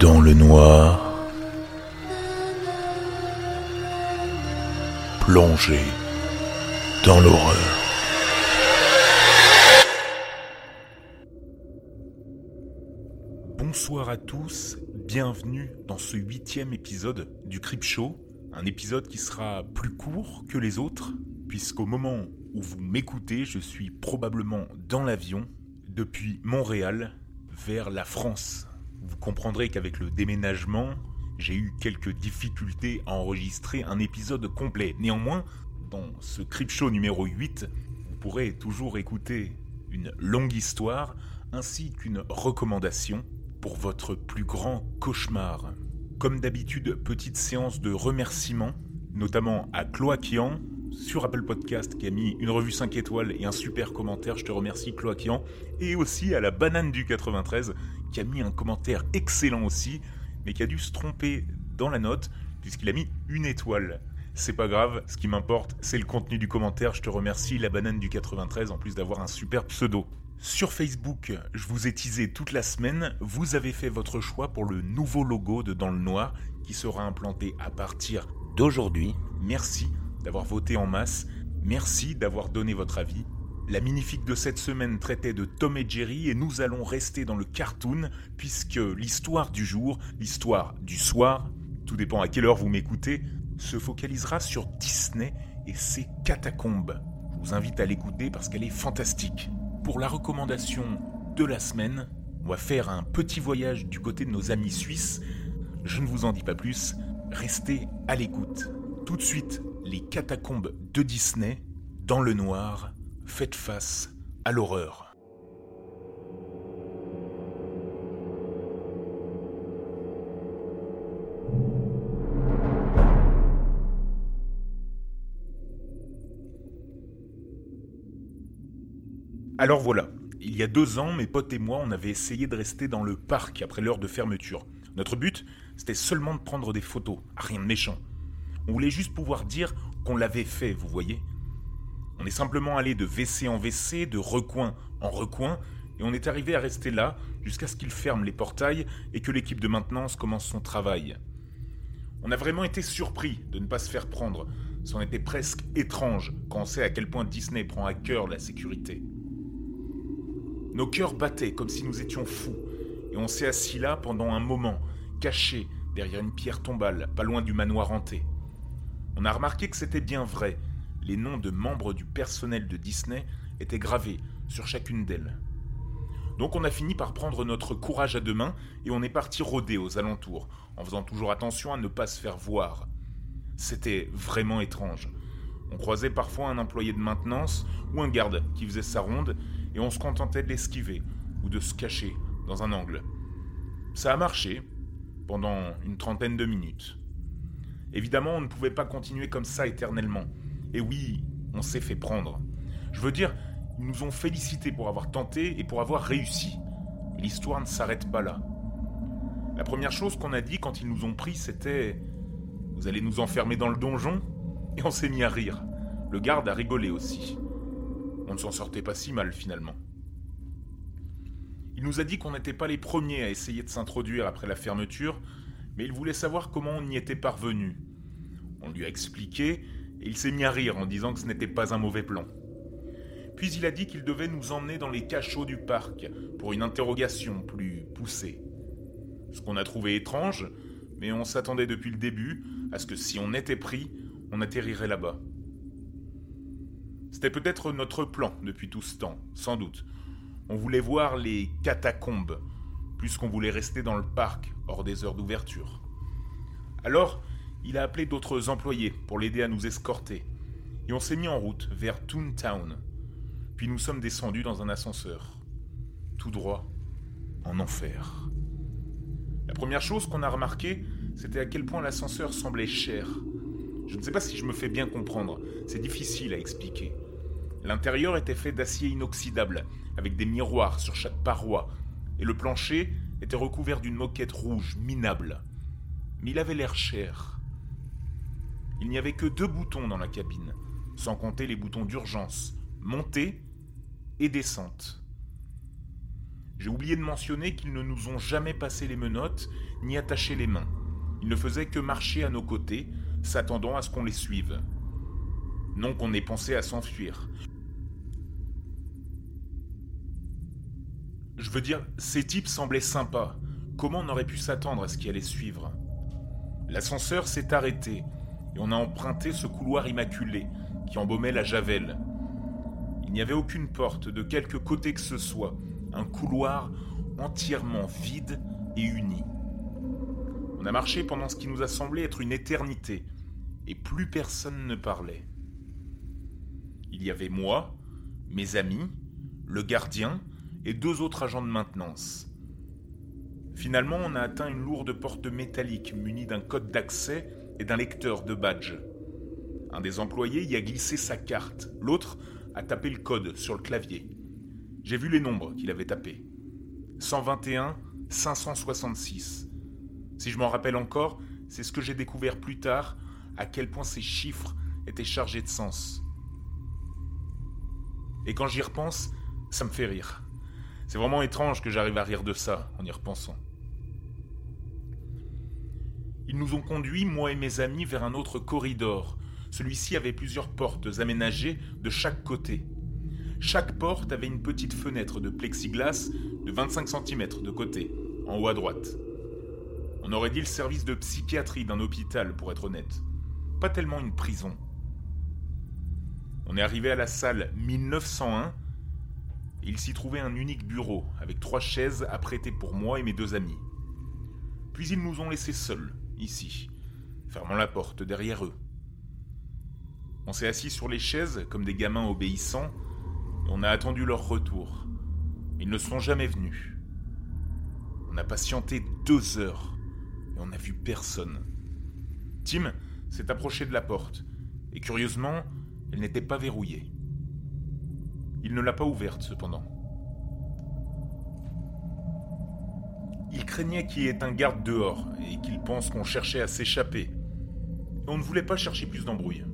Dans le noir, plongé dans l'horreur. Bonsoir à tous, bienvenue dans ce huitième épisode du Crip Show, un épisode qui sera plus court que les autres, puisqu'au moment où vous m'écoutez, je suis probablement dans l'avion depuis Montréal vers la France. Vous comprendrez qu'avec le déménagement, j'ai eu quelques difficultés à enregistrer un épisode complet. Néanmoins, dans ce Crip Show numéro 8, vous pourrez toujours écouter une longue histoire ainsi qu'une recommandation pour votre plus grand cauchemar. Comme d'habitude, petite séance de remerciements, notamment à Cloaquian sur Apple Podcast qui a mis une revue 5 étoiles et un super commentaire. Je te remercie Cloaquian. Et aussi à la banane du 93 qui a mis un commentaire excellent aussi, mais qui a dû se tromper dans la note puisqu'il a mis une étoile. C'est pas grave, ce qui m'importe, c'est le contenu du commentaire. Je te remercie, la banane du 93, en plus d'avoir un super pseudo. Sur Facebook, je vous ai teasé toute la semaine, vous avez fait votre choix pour le nouveau logo de Dans le Noir qui sera implanté à partir d'aujourd'hui. Merci d'avoir voté en masse, merci d'avoir donné votre avis. La minifique de cette semaine traitait de Tom et Jerry et nous allons rester dans le cartoon puisque l'histoire du jour, l'histoire du soir, tout dépend à quelle heure vous m'écoutez, se focalisera sur Disney et ses catacombes. Je vous invite à l'écouter parce qu'elle est fantastique. Pour la recommandation de la semaine, on va faire un petit voyage du côté de nos amis suisses. Je ne vous en dis pas plus, restez à l'écoute. Tout de suite, les catacombes de Disney, dans le noir, faites face à l'horreur. Alors voilà, il y a deux ans, mes potes et moi, on avait essayé de rester dans le parc après l'heure de fermeture. Notre but, c'était seulement de prendre des photos, rien de méchant. On voulait juste pouvoir dire qu'on l'avait fait, vous voyez. Est simplement allé de WC en WC, de recoin en recoin, et on est arrivé à rester là jusqu'à ce qu'ils ferment les portails et que l'équipe de maintenance commence son travail. On a vraiment été surpris de ne pas se faire prendre. C'en était presque étrange quand on sait à quel point Disney prend à cœur la sécurité. Nos cœurs battaient comme si nous étions fous, et on s'est assis là pendant un moment, caché derrière une pierre tombale, pas loin du manoir hanté. On a remarqué que c'était bien vrai. Les noms de membres du personnel de Disney étaient gravés sur chacune d'elles. Donc on a fini par prendre notre courage à deux mains et on est parti rôder aux alentours, en faisant toujours attention à ne pas se faire voir. C'était vraiment étrange. On croisait parfois un employé de maintenance ou un garde qui faisait sa ronde et on se contentait de l'esquiver ou de se cacher dans un angle. Ça a marché pendant une trentaine de minutes. Évidemment, on ne pouvait pas continuer comme ça éternellement. Et oui, on s'est fait prendre. Je veux dire, ils nous ont félicités pour avoir tenté et pour avoir réussi. L'histoire ne s'arrête pas là. La première chose qu'on a dit quand ils nous ont pris, c'était Vous allez nous enfermer dans le donjon? Et on s'est mis à rire. Le garde a rigolé aussi. On ne s'en sortait pas si mal finalement. Il nous a dit qu'on n'était pas les premiers à essayer de s'introduire après la fermeture, mais il voulait savoir comment on y était parvenu. On lui a expliqué, et il s'est mis à rire en disant que ce n'était pas un mauvais plan. Puis il a dit qu'il devait nous emmener dans les cachots du parc pour une interrogation plus poussée. Ce qu'on a trouvé étrange, mais on s'attendait depuis le début à ce que si on était pris, on atterrirait là-bas. C'était peut-être notre plan depuis tout ce temps, sans doute. On voulait voir les catacombes, plus qu'on voulait rester dans le parc hors des heures d'ouverture. Alors, il a appelé d'autres employés pour l'aider à nous escorter, et on s'est mis en route vers Toontown. Puis nous sommes descendus dans un ascenseur, tout droit en enfer. La première chose qu'on a remarqué, c'était à quel point l'ascenseur semblait cher. Je ne sais pas si je me fais bien comprendre, c'est difficile à expliquer. L'intérieur était fait d'acier inoxydable, avec des miroirs sur chaque paroi, et le plancher était recouvert d'une moquette rouge minable. Mais il avait l'air cher. Il n'y avait que deux boutons dans la cabine, sans compter les boutons d'urgence, montée et descente. J'ai oublié de mentionner qu'ils ne nous ont jamais passé les menottes ni attaché les mains. Ils ne faisaient que marcher à nos côtés, s'attendant à ce qu'on les suive. Non qu'on ait pensé à s'enfuir. Je veux dire, ces types semblaient sympas. Comment on aurait pu s'attendre à ce qui allait suivre? L'ascenseur s'est arrêté et on a emprunté ce couloir immaculé qui embaumait la Javel. Il n'y avait aucune porte de quelque côté que ce soit, un couloir entièrement vide et uni. On a marché pendant ce qui nous a semblé être une éternité, et plus personne ne parlait. Il y avait moi, mes amis, le gardien et deux autres agents de maintenance. Finalement, on a atteint une lourde porte métallique munie d'un code d'accès et d'un lecteur de badge. Un des employés y a glissé sa carte, l'autre a tapé le code sur le clavier. J'ai vu les nombres qu'il avait tapés. 121, 566. Si je m'en rappelle encore, c'est ce que j'ai découvert plus tard, à quel point ces chiffres étaient chargés de sens. Et quand j'y repense, ça me fait rire. C'est vraiment étrange que j'arrive à rire de ça en y repensant. Ils nous ont conduits, moi et mes amis, vers un autre corridor. Celui-ci avait plusieurs portes aménagées de chaque côté. Chaque porte avait une petite fenêtre de plexiglas de 25 cm de côté, en haut à droite. On aurait dit le service de psychiatrie d'un hôpital, pour être honnête. Pas tellement une prison. On est arrivé à la salle 1901 et il s'y trouvait un unique bureau avec trois chaises apprêtées pour moi et mes deux amis. Puis ils nous ont laissés seuls, ici, fermant la porte derrière eux. On s'est assis sur les chaises comme des gamins obéissants et on a attendu leur retour. Ils ne sont jamais venus. On a patienté deux heures et on n'a vu personne. Tim s'est approché de la porte et curieusement, elle n'était pas verrouillée. Il ne l'a pas ouverte cependant. Il craignait qu'il y ait un garde dehors et qu'il pense qu'on cherchait à s'échapper. on ne voulait pas chercher plus d'embrouille.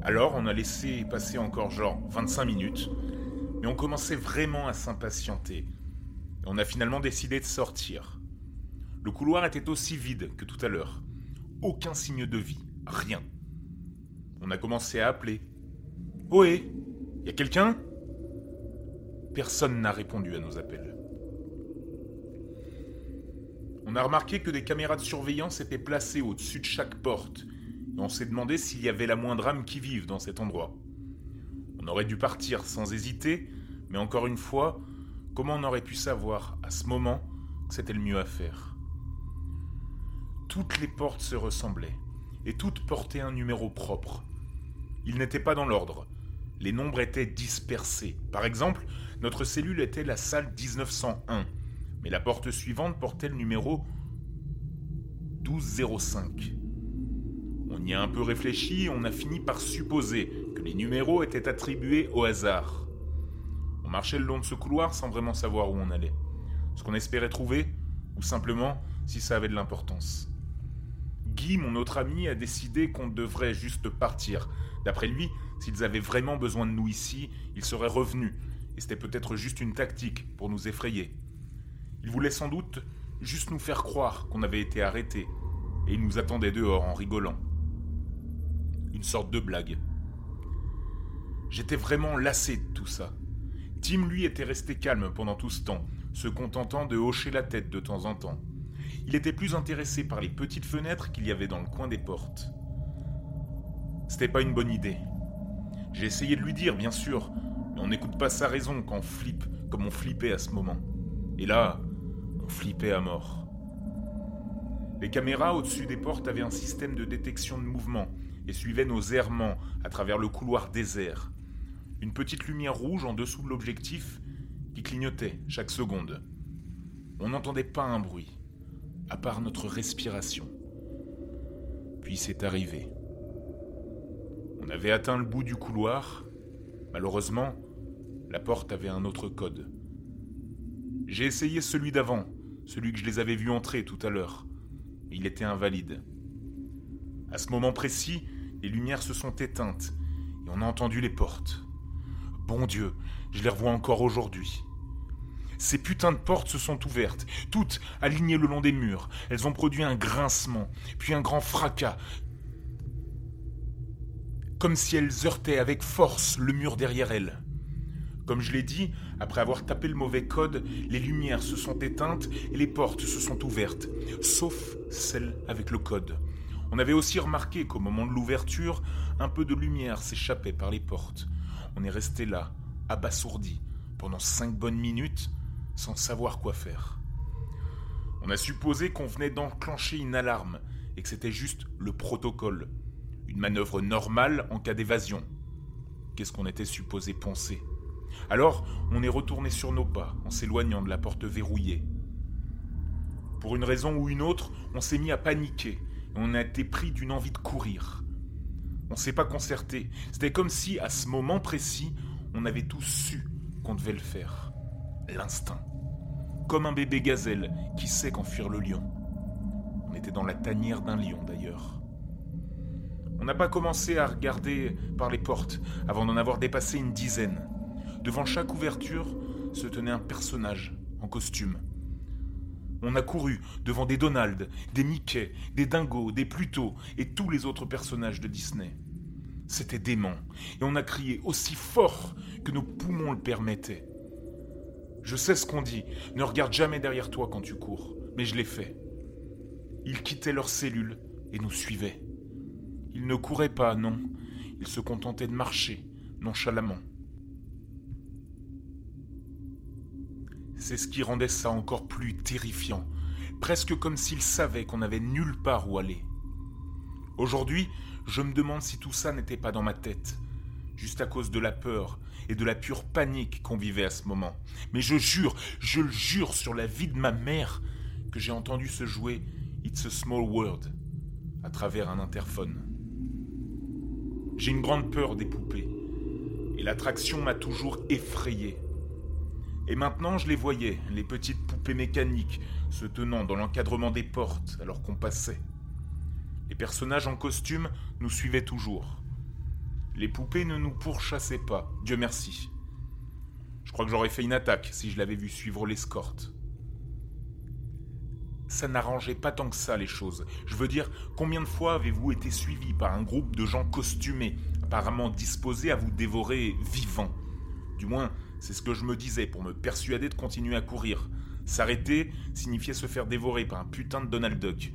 Alors on a laissé passer encore genre 25 minutes, mais on commençait vraiment à s'impatienter. On a finalement décidé de sortir. Le couloir était aussi vide que tout à l'heure. Aucun signe de vie, rien. On a commencé à appeler. Ohé Y a quelqu'un? Personne n'a répondu à nos appels. On a remarqué que des caméras de surveillance étaient placées au-dessus de chaque porte, et on s'est demandé s'il y avait la moindre âme qui vive dans cet endroit. On aurait dû partir sans hésiter, mais encore une fois, comment on aurait pu savoir à ce moment que c'était le mieux à faire? Toutes les portes se ressemblaient, et toutes portaient un numéro propre. Ils n'étaient pas dans l'ordre. Les nombres étaient dispersés. Par exemple, notre cellule était la salle 1901, mais la porte suivante portait le numéro 1205. On y a un peu réfléchi et on a fini par supposer que les numéros étaient attribués au hasard. On marchait le long de ce couloir sans vraiment savoir où on allait. Ce qu'on espérait trouver, ou simplement si ça avait de l'importance. Guy, mon autre ami, a décidé qu'on devrait juste partir. D'après lui, s'ils avaient vraiment besoin de nous ici, ils seraient revenus, et c'était peut-être juste une tactique pour nous effrayer. Il voulait sans doute juste nous faire croire qu'on avait été arrêtés, et il nous attendait dehors en rigolant. Une sorte de blague. J'étais vraiment lassé de tout ça. Tim, lui, était resté calme pendant tout ce temps, se contentant de hocher la tête de temps en temps. Il était plus intéressé par les petites fenêtres qu'il y avait dans le coin des portes. C'était pas une bonne idée. J'ai essayé de lui dire, bien sûr, mais on n'écoute pas sa raison quand on flippe comme on flippait à ce moment. Et là, flippait à mort. Les caméras au-dessus des portes avaient un système de détection de mouvement et suivaient nos errements à travers le couloir désert. Une petite lumière rouge en dessous de l'objectif qui clignotait chaque seconde. On n'entendait pas un bruit, à part notre respiration. Puis c'est arrivé. On avait atteint le bout du couloir. Malheureusement, la porte avait un autre code. J'ai essayé celui d'avant, celui que je les avais vus entrer tout à l'heure. Il était invalide. À ce moment précis, les lumières se sont éteintes et on a entendu les portes. Bon Dieu, je les revois encore aujourd'hui. Ces putains de portes se sont ouvertes, toutes alignées le long des murs. Elles ont produit un grincement, puis un grand fracas, comme si elles heurtaient avec force le mur derrière elles. Comme je l'ai dit, après avoir tapé le mauvais code, les lumières se sont éteintes et les portes se sont ouvertes, sauf celle avec le code. On avait aussi remarqué qu'au moment de l'ouverture, un peu de lumière s'échappait par les portes. On est resté là, abasourdi, pendant cinq bonnes minutes, sans savoir quoi faire. On a supposé qu'on venait d'enclencher une alarme et que c'était juste le protocole, une manœuvre normale en cas d'évasion. Qu'est-ce qu'on était supposé penser? Alors, on est retourné sur nos pas en s'éloignant de la porte verrouillée. Pour une raison ou une autre, on s'est mis à paniquer on a été pris d'une envie de courir. On s'est pas concerté. C'était comme si, à ce moment précis, on avait tous su qu'on devait le faire. L'instinct. Comme un bébé gazelle qui sait qu'enfuir le lion. On était dans la tanière d'un lion d'ailleurs. On n'a pas commencé à regarder par les portes avant d'en avoir dépassé une dizaine. Devant chaque ouverture se tenait un personnage en costume. On a couru devant des Donald, des Mickey, des Dingo, des Pluto et tous les autres personnages de Disney. C'était dément, et on a crié aussi fort que nos poumons le permettaient. Je sais ce qu'on dit, ne regarde jamais derrière toi quand tu cours, mais je l'ai fait. Ils quittaient leurs cellules et nous suivaient. Ils ne couraient pas, non, ils se contentaient de marcher, nonchalamment. C'est ce qui rendait ça encore plus terrifiant, presque comme s'ils savaient qu'on n'avait nulle part où aller. Aujourd'hui, je me demande si tout ça n'était pas dans ma tête, juste à cause de la peur et de la pure panique qu'on vivait à ce moment. Mais je jure, je le jure sur la vie de ma mère, que j'ai entendu se jouer It's a Small World à travers un interphone. J'ai une grande peur des poupées, et l'attraction m'a toujours effrayé. Et maintenant, je les voyais, les petites poupées mécaniques, se tenant dans l'encadrement des portes alors qu'on passait. Les personnages en costume nous suivaient toujours. Les poupées ne nous pourchassaient pas, Dieu merci. Je crois que j'aurais fait une attaque si je l'avais vu suivre l'escorte. Ça n'arrangeait pas tant que ça les choses. Je veux dire, combien de fois avez-vous été suivi par un groupe de gens costumés, apparemment disposés à vous dévorer vivant Du moins, c'est ce que je me disais pour me persuader de continuer à courir. S'arrêter signifiait se faire dévorer par un putain de Donald Duck.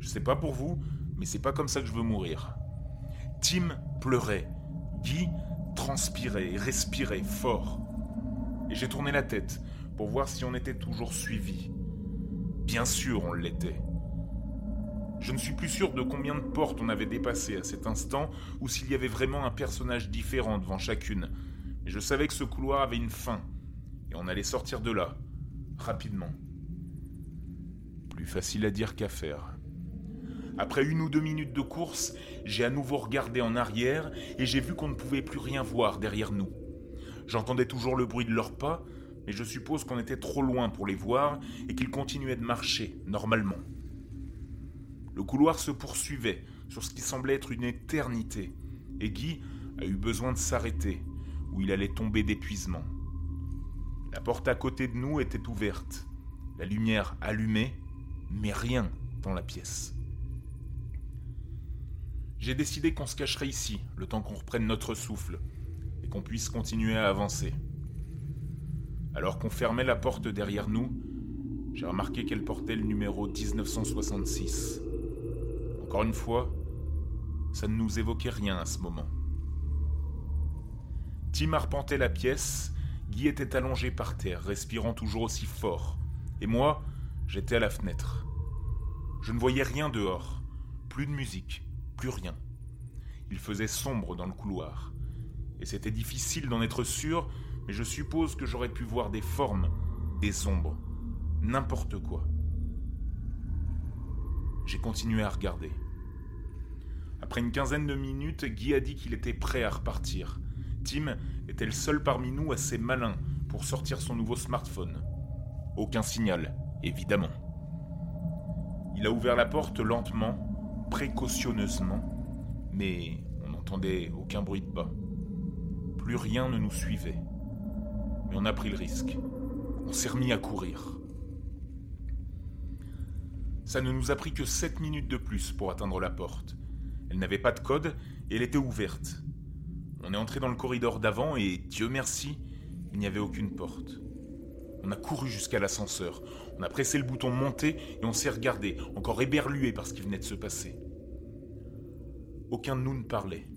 Je sais pas pour vous, mais c'est pas comme ça que je veux mourir. Tim pleurait. Guy transpirait et respirait fort. Et j'ai tourné la tête pour voir si on était toujours suivi. Bien sûr, on l'était. Je ne suis plus sûr de combien de portes on avait dépassé à cet instant ou s'il y avait vraiment un personnage différent devant chacune, je savais que ce couloir avait une fin, et on allait sortir de là, rapidement. Plus facile à dire qu'à faire. Après une ou deux minutes de course, j'ai à nouveau regardé en arrière et j'ai vu qu'on ne pouvait plus rien voir derrière nous. J'entendais toujours le bruit de leurs pas, mais je suppose qu'on était trop loin pour les voir et qu'ils continuaient de marcher, normalement. Le couloir se poursuivait sur ce qui semblait être une éternité, et Guy a eu besoin de s'arrêter où il allait tomber d'épuisement. La porte à côté de nous était ouverte, la lumière allumée, mais rien dans la pièce. J'ai décidé qu'on se cacherait ici, le temps qu'on reprenne notre souffle, et qu'on puisse continuer à avancer. Alors qu'on fermait la porte derrière nous, j'ai remarqué qu'elle portait le numéro 1966. Encore une fois, ça ne nous évoquait rien à ce moment. Tim arpentait la pièce, Guy était allongé par terre, respirant toujours aussi fort, et moi, j'étais à la fenêtre. Je ne voyais rien dehors, plus de musique, plus rien. Il faisait sombre dans le couloir, et c'était difficile d'en être sûr, mais je suppose que j'aurais pu voir des formes, des ombres, n'importe quoi. J'ai continué à regarder. Après une quinzaine de minutes, Guy a dit qu'il était prêt à repartir, Tim était le seul parmi nous assez malin pour sortir son nouveau smartphone. Aucun signal, évidemment. Il a ouvert la porte lentement, précautionneusement, mais on n'entendait aucun bruit de pas. Plus rien ne nous suivait. Mais on a pris le risque. On s'est remis à courir. Ça ne nous a pris que 7 minutes de plus pour atteindre la porte. Elle n'avait pas de code et elle était ouverte. On est entré dans le corridor d'avant et, Dieu merci, il n'y avait aucune porte. On a couru jusqu'à l'ascenseur, on a pressé le bouton monter et on s'est regardé, encore éberlué par ce qui venait de se passer. Aucun de nous ne parlait.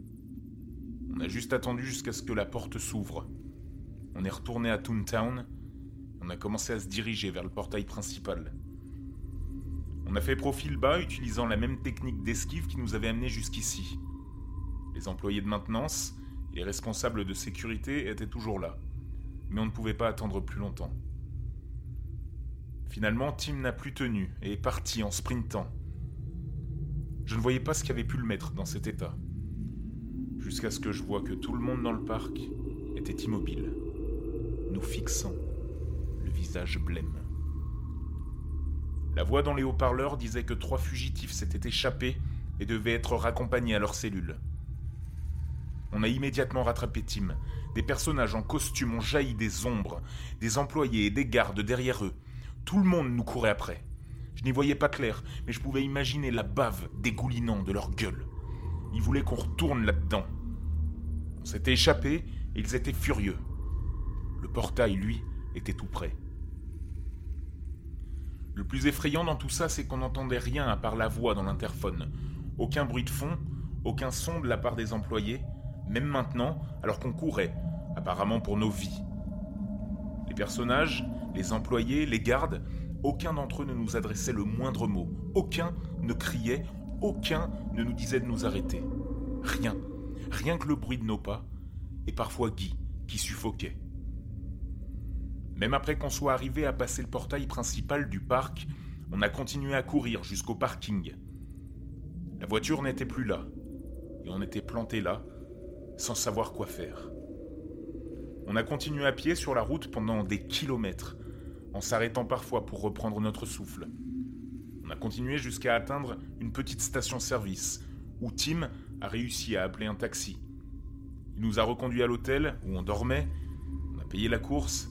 On a juste attendu jusqu'à ce que la porte s'ouvre. On est retourné à Toontown, on a commencé à se diriger vers le portail principal. On a fait profil bas utilisant la même technique d'esquive qui nous avait amenés jusqu'ici. Les employés de maintenance les responsables de sécurité étaient toujours là, mais on ne pouvait pas attendre plus longtemps. Finalement, Tim n'a plus tenu et est parti en sprintant. Je ne voyais pas ce qui avait pu le mettre dans cet état, jusqu'à ce que je vois que tout le monde dans le parc était immobile, nous fixant, le visage blême. La voix dans les haut-parleurs disait que trois fugitifs s'étaient échappés et devaient être raccompagnés à leur cellule. On a immédiatement rattrapé Tim. Des personnages en costume ont jailli des ombres, des employés et des gardes derrière eux. Tout le monde nous courait après. Je n'y voyais pas clair, mais je pouvais imaginer la bave dégoulinant de leur gueule. Ils voulaient qu'on retourne là-dedans. On s'était échappé et ils étaient furieux. Le portail, lui, était tout près. Le plus effrayant dans tout ça, c'est qu'on n'entendait rien à part la voix dans l'interphone. Aucun bruit de fond, aucun son de la part des employés, même maintenant, alors qu'on courait, apparemment pour nos vies. Les personnages, les employés, les gardes, aucun d'entre eux ne nous adressait le moindre mot, aucun ne criait, aucun ne nous disait de nous arrêter. Rien, rien que le bruit de nos pas, et parfois Guy, qui suffoquait. Même après qu'on soit arrivé à passer le portail principal du parc, on a continué à courir jusqu'au parking. La voiture n'était plus là, et on était planté là, sans savoir quoi faire. On a continué à pied sur la route pendant des kilomètres, en s'arrêtant parfois pour reprendre notre souffle. On a continué jusqu'à atteindre une petite station-service, où Tim a réussi à appeler un taxi. Il nous a reconduits à l'hôtel, où on dormait, on a payé la course,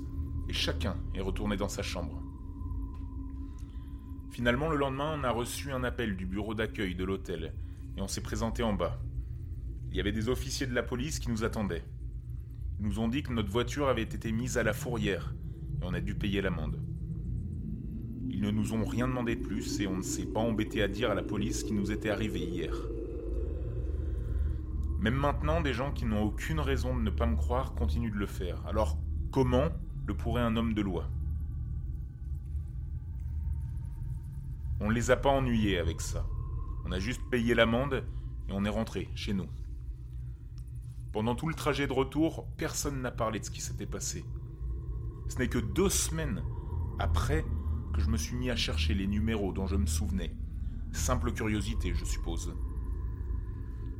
et chacun est retourné dans sa chambre. Finalement, le lendemain, on a reçu un appel du bureau d'accueil de l'hôtel et on s'est présenté en bas. Il y avait des officiers de la police qui nous attendaient. Ils nous ont dit que notre voiture avait été mise à la fourrière et on a dû payer l'amende. Ils ne nous ont rien demandé de plus et on ne s'est pas embêté à dire à la police ce qui nous était arrivé hier. Même maintenant, des gens qui n'ont aucune raison de ne pas me croire continuent de le faire. Alors, comment le pourrait un homme de loi? On ne les a pas ennuyés avec ça. On a juste payé l'amende et on est rentré chez nous. Pendant tout le trajet de retour, personne n'a parlé de ce qui s'était passé. Ce n'est que deux semaines après que je me suis mis à chercher les numéros dont je me souvenais. Simple curiosité, je suppose.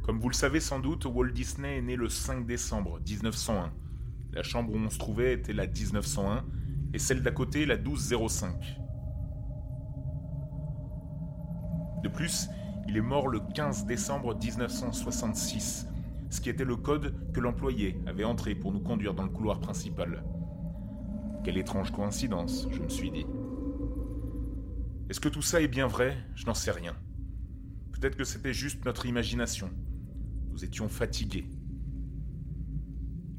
Comme vous le savez sans doute, Walt Disney est né le 5 décembre 1901 la chambre où on se trouvait était la 1901 et celle d'à côté la 1205. De plus, il est mort le 15 décembre 1966, ce qui était le code que l'employé avait entré pour nous conduire dans le couloir principal. Quelle étrange coïncidence, je me suis dit. Est-ce que tout ça est bien vrai? Je n'en sais rien. Peut-être que c'était juste notre imagination. Nous étions fatigués.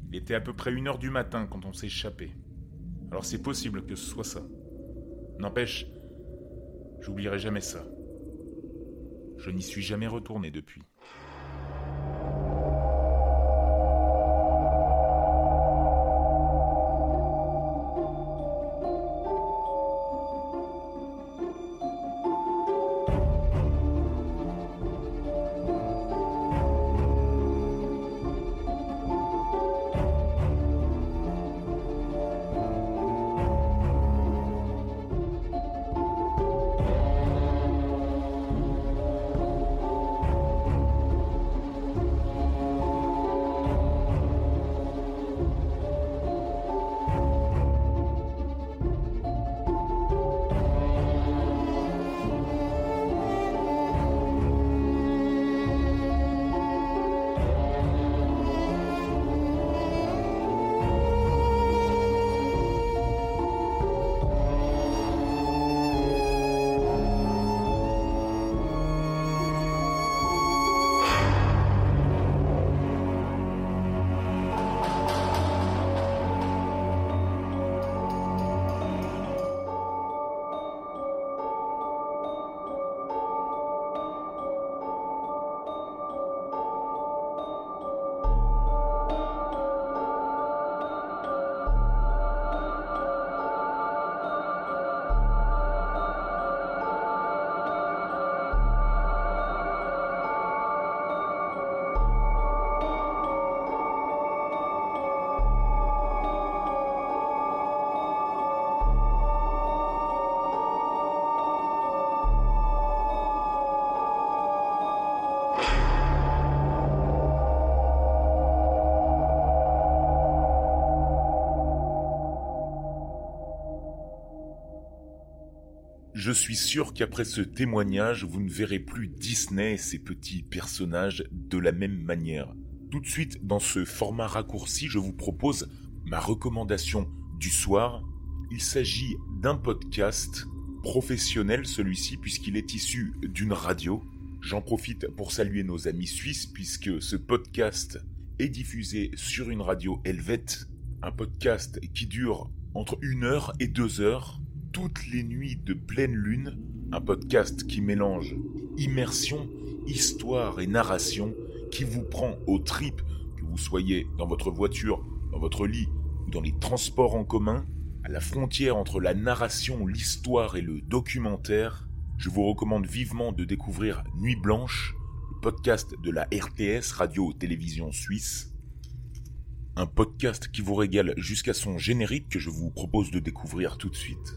Il était à peu près une heure du matin quand on s'est échappé. Alors c'est possible que ce soit ça. N'empêche, j'oublierai jamais ça. Je n'y suis jamais retourné depuis. Je suis sûr qu'après ce témoignage, vous ne verrez plus Disney et ses petits personnages de la même manière. Tout de suite, dans ce format raccourci, je vous propose ma recommandation du soir. Il s'agit d'un podcast professionnel, celui-ci, puisqu'il est issu d'une radio. J'en profite pour saluer nos amis suisses, puisque ce podcast est diffusé sur une radio helvète, un podcast qui dure entre une heure et deux heures, toutes les nuits de pleine lune, un podcast qui mélange immersion, histoire et narration, qui vous prend au trip, que vous soyez dans votre voiture, dans votre lit ou dans les transports en commun, à la frontière entre la narration, l'histoire et le documentaire. Je vous recommande vivement de découvrir Nuit Blanche, le podcast de la RTS Radio-Télévision Suisse. Un podcast qui vous régale jusqu'à son générique que je vous propose de découvrir tout de suite.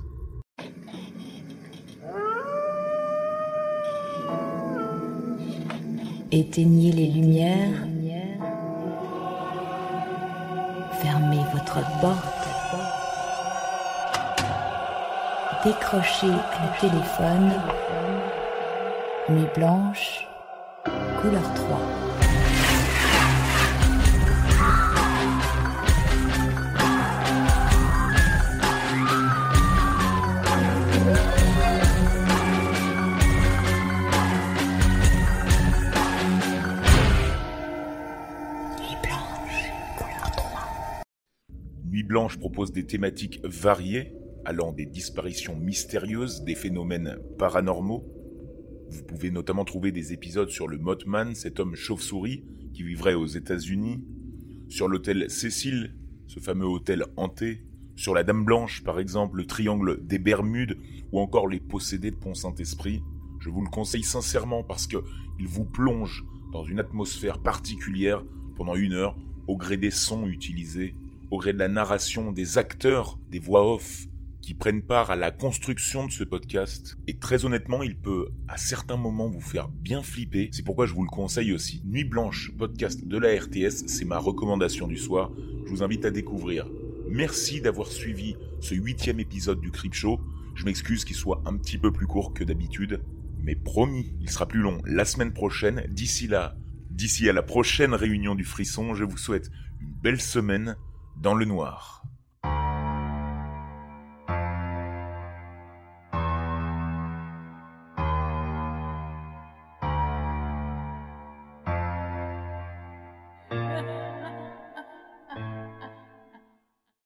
Éteignez les lumières. Fermez votre porte. Décrochez le téléphone. Nuit blanche, couleur 3. Blanche propose des thématiques variées, allant des disparitions mystérieuses, des phénomènes paranormaux. Vous pouvez notamment trouver des épisodes sur le Mothman, cet homme chauve-souris qui vivrait aux États-Unis, sur l'hôtel Cécile, ce fameux hôtel hanté, sur la Dame Blanche par exemple, le triangle des Bermudes ou encore les possédés de Pont-Saint-Esprit. Je vous le conseille sincèrement parce que il vous plonge dans une atmosphère particulière pendant une heure au gré des sons utilisés, au gré de la narration, des acteurs, des voix off qui prennent part à la construction de ce podcast. Et très honnêtement, il peut à certains moments vous faire bien flipper. C'est pourquoi je vous le conseille aussi. Nuit Blanche, podcast de la RTS, c'est ma recommandation du soir. Je vous invite à découvrir. Merci d'avoir suivi ce huitième épisode du Crip Show. Je m'excuse qu'il soit un petit peu plus court que d'habitude. Mais promis, il sera plus long la semaine prochaine. D'ici là, d'ici à la prochaine réunion du frisson, je vous souhaite une belle semaine dans le noir.